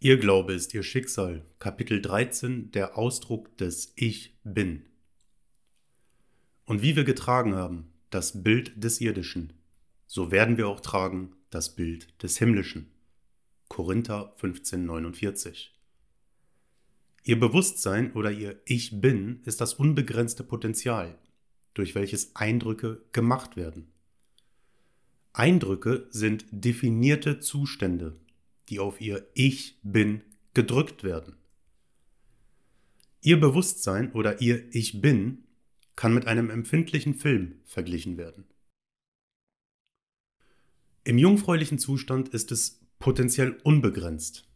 Ihr Glaube ist ihr Schicksal. Kapitel 13 Der Ausdruck des Ich Bin. Und wie wir getragen haben, das Bild des Irdischen, so werden wir auch tragen das Bild des Himmlischen. Korinther 15,49. Ihr Bewusstsein oder ihr Ich Bin ist das unbegrenzte Potenzial, durch welches Eindrücke gemacht werden. Eindrücke sind definierte Zustände, die auf ihr Ich bin gedrückt werden. Ihr Bewusstsein oder ihr Ich bin kann mit einem empfindlichen Film verglichen werden. Im jungfräulichen Zustand ist es potenziell unbegrenzt.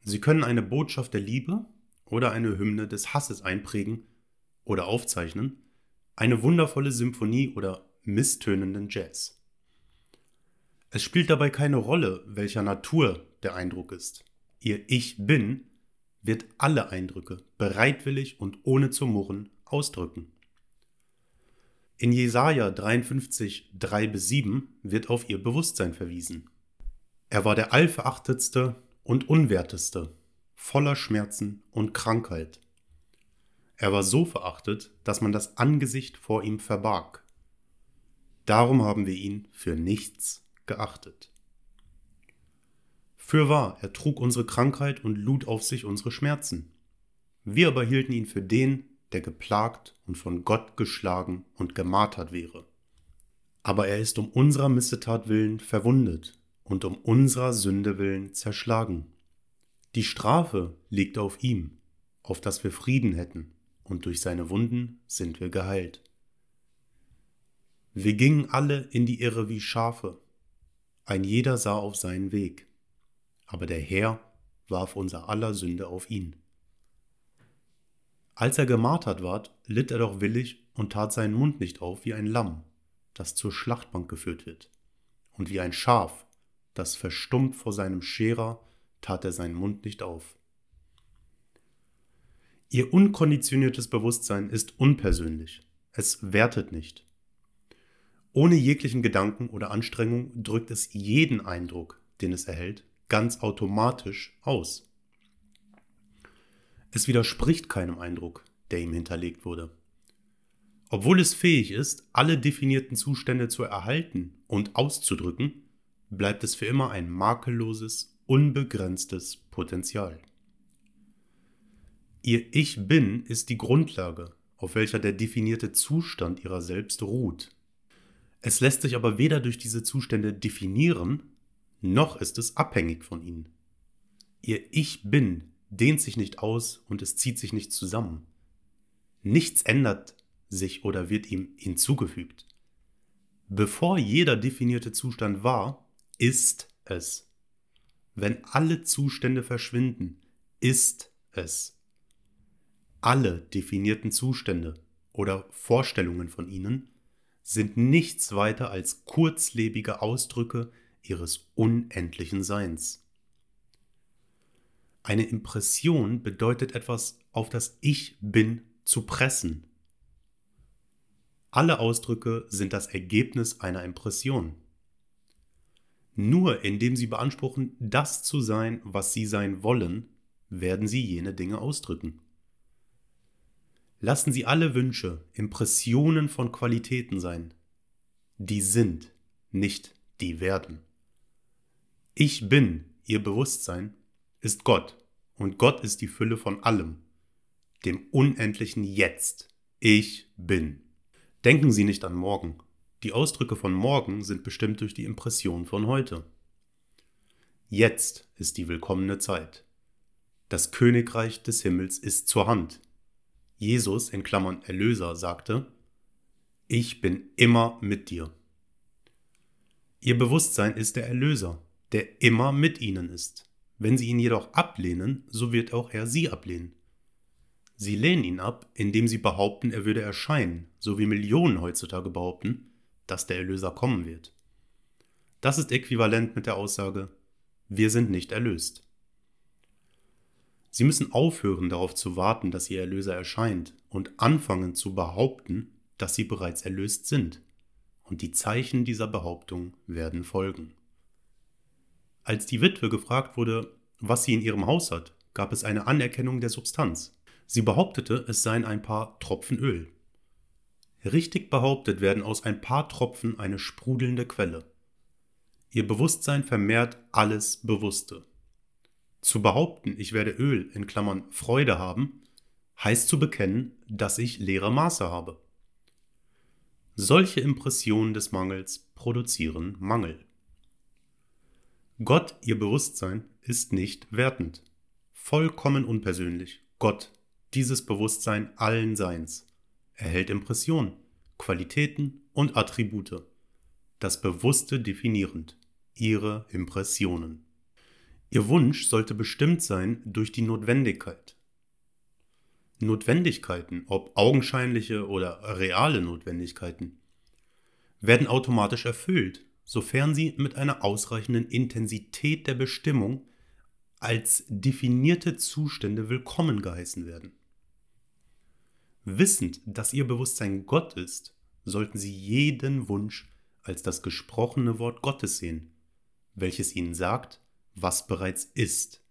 Sie können eine Botschaft der Liebe oder eine Hymne des Hasses einprägen oder aufzeichnen, eine wundervolle Symphonie oder misstönenden Jazz. Es spielt dabei keine Rolle, welcher Natur der Eindruck ist. Ihr Ich bin wird alle Eindrücke bereitwillig und ohne zu murren ausdrücken. In Jesaja 53, 3 bis 7 wird auf ihr Bewusstsein verwiesen. Er war der allverachtetste und unwerteste, voller Schmerzen und Krankheit. Er war so verachtet, dass man das Angesicht vor ihm verbarg. Darum haben wir ihn für nichts geachtet. Fürwahr, er trug unsere Krankheit und lud auf sich unsere Schmerzen. Wir aber hielten ihn für den, der geplagt und von Gott geschlagen und gemartert wäre. Aber er ist um unserer Missetat willen verwundet und um unserer Sünde willen zerschlagen. Die Strafe liegt auf ihm, auf dass wir Frieden hätten, und durch seine Wunden sind wir geheilt. Wir gingen alle in die Irre wie Schafe, ein jeder sah auf seinen Weg, aber der Herr warf unser aller Sünde auf ihn. Als er gemartert ward, litt er doch willig und tat seinen Mund nicht auf wie ein Lamm, das zur Schlachtbank geführt wird, und wie ein Schaf, das verstummt vor seinem Scherer, tat er seinen Mund nicht auf. Ihr unkonditioniertes Bewusstsein ist unpersönlich, es wertet nicht. Ohne jeglichen Gedanken oder Anstrengung drückt es jeden Eindruck, den es erhält, ganz automatisch aus. Es widerspricht keinem Eindruck, der ihm hinterlegt wurde. Obwohl es fähig ist, alle definierten Zustände zu erhalten und auszudrücken, bleibt es für immer ein makelloses, unbegrenztes Potenzial. Ihr Ich bin ist die Grundlage, auf welcher der definierte Zustand ihrer selbst ruht. Es lässt sich aber weder durch diese Zustände definieren, noch ist es abhängig von ihnen. Ihr Ich bin dehnt sich nicht aus und es zieht sich nicht zusammen. Nichts ändert sich oder wird ihm hinzugefügt. Bevor jeder definierte Zustand war, ist es. Wenn alle Zustände verschwinden, ist es. Alle definierten Zustände oder Vorstellungen von ihnen sind nichts weiter als kurzlebige Ausdrücke ihres unendlichen Seins. Eine Impression bedeutet etwas auf das Ich bin zu pressen. Alle Ausdrücke sind das Ergebnis einer Impression. Nur indem sie beanspruchen, das zu sein, was sie sein wollen, werden sie jene Dinge ausdrücken. Lassen Sie alle Wünsche Impressionen von Qualitäten sein. Die sind, nicht die werden. Ich bin, Ihr Bewusstsein, ist Gott und Gott ist die Fülle von allem, dem unendlichen Jetzt. Ich bin. Denken Sie nicht an morgen. Die Ausdrücke von morgen sind bestimmt durch die Impression von heute. Jetzt ist die willkommene Zeit. Das Königreich des Himmels ist zur Hand. Jesus in Klammern Erlöser sagte, ich bin immer mit dir. Ihr Bewusstsein ist der Erlöser, der immer mit ihnen ist. Wenn sie ihn jedoch ablehnen, so wird auch er sie ablehnen. Sie lehnen ihn ab, indem sie behaupten, er würde erscheinen, so wie Millionen heutzutage behaupten, dass der Erlöser kommen wird. Das ist äquivalent mit der Aussage, wir sind nicht erlöst. Sie müssen aufhören darauf zu warten, dass ihr Erlöser erscheint und anfangen zu behaupten, dass sie bereits erlöst sind. Und die Zeichen dieser Behauptung werden folgen. Als die Witwe gefragt wurde, was sie in ihrem Haus hat, gab es eine Anerkennung der Substanz. Sie behauptete, es seien ein paar Tropfen Öl. Richtig behauptet werden aus ein paar Tropfen eine sprudelnde Quelle. Ihr Bewusstsein vermehrt alles Bewusste. Zu behaupten, ich werde Öl in Klammern Freude haben, heißt zu bekennen, dass ich leere Maße habe. Solche Impressionen des Mangels produzieren Mangel. Gott, ihr Bewusstsein, ist nicht wertend, vollkommen unpersönlich. Gott, dieses Bewusstsein allen Seins, erhält Impressionen, Qualitäten und Attribute, das Bewusste definierend, ihre Impressionen. Ihr Wunsch sollte bestimmt sein durch die Notwendigkeit. Notwendigkeiten, ob augenscheinliche oder reale Notwendigkeiten, werden automatisch erfüllt, sofern sie mit einer ausreichenden Intensität der Bestimmung als definierte Zustände willkommen geheißen werden. Wissend, dass ihr Bewusstsein Gott ist, sollten sie jeden Wunsch als das gesprochene Wort Gottes sehen, welches ihnen sagt, was bereits ist.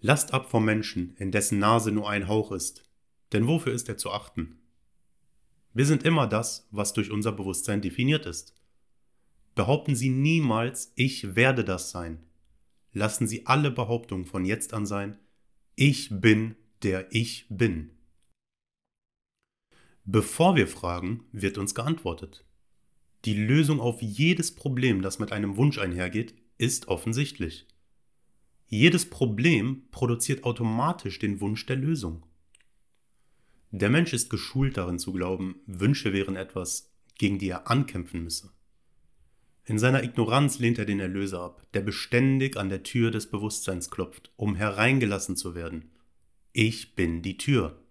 Lasst ab vom Menschen, in dessen Nase nur ein Hauch ist, denn wofür ist er zu achten? Wir sind immer das, was durch unser Bewusstsein definiert ist. Behaupten Sie niemals, ich werde das sein. Lassen Sie alle Behauptungen von jetzt an sein, ich bin der ich bin. Bevor wir fragen, wird uns geantwortet. Die Lösung auf jedes Problem, das mit einem Wunsch einhergeht, ist offensichtlich. Jedes Problem produziert automatisch den Wunsch der Lösung. Der Mensch ist geschult darin zu glauben, Wünsche wären etwas, gegen die er ankämpfen müsse. In seiner Ignoranz lehnt er den Erlöser ab, der beständig an der Tür des Bewusstseins klopft, um hereingelassen zu werden. Ich bin die Tür.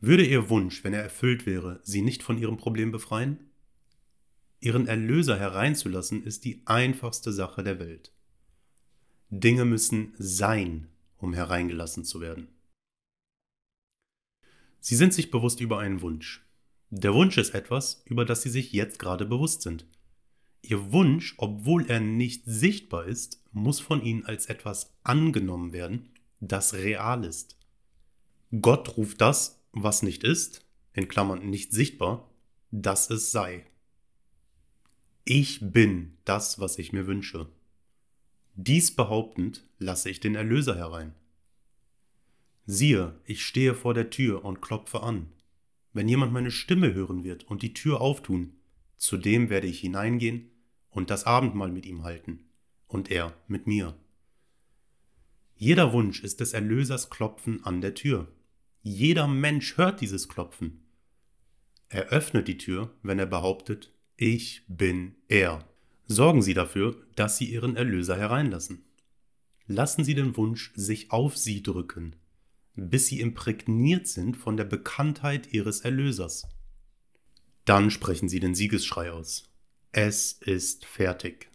Würde ihr Wunsch, wenn er erfüllt wäre, sie nicht von ihrem Problem befreien? Ihren Erlöser hereinzulassen ist die einfachste Sache der Welt. Dinge müssen sein, um hereingelassen zu werden. Sie sind sich bewusst über einen Wunsch. Der Wunsch ist etwas, über das Sie sich jetzt gerade bewusst sind. Ihr Wunsch, obwohl er nicht sichtbar ist, muss von Ihnen als etwas angenommen werden, das real ist. Gott ruft das, was nicht ist, in Klammern nicht sichtbar, dass es sei. Ich bin das, was ich mir wünsche. Dies behauptend lasse ich den Erlöser herein. Siehe, ich stehe vor der Tür und klopfe an. Wenn jemand meine Stimme hören wird und die Tür auftun, zu dem werde ich hineingehen und das Abendmahl mit ihm halten, und er mit mir. Jeder Wunsch ist des Erlösers Klopfen an der Tür. Jeder Mensch hört dieses Klopfen. Er öffnet die Tür, wenn er behauptet, ich bin er. Sorgen Sie dafür, dass Sie Ihren Erlöser hereinlassen. Lassen Sie den Wunsch sich auf Sie drücken bis sie imprägniert sind von der Bekanntheit ihres Erlösers. Dann sprechen sie den Siegesschrei aus. Es ist fertig.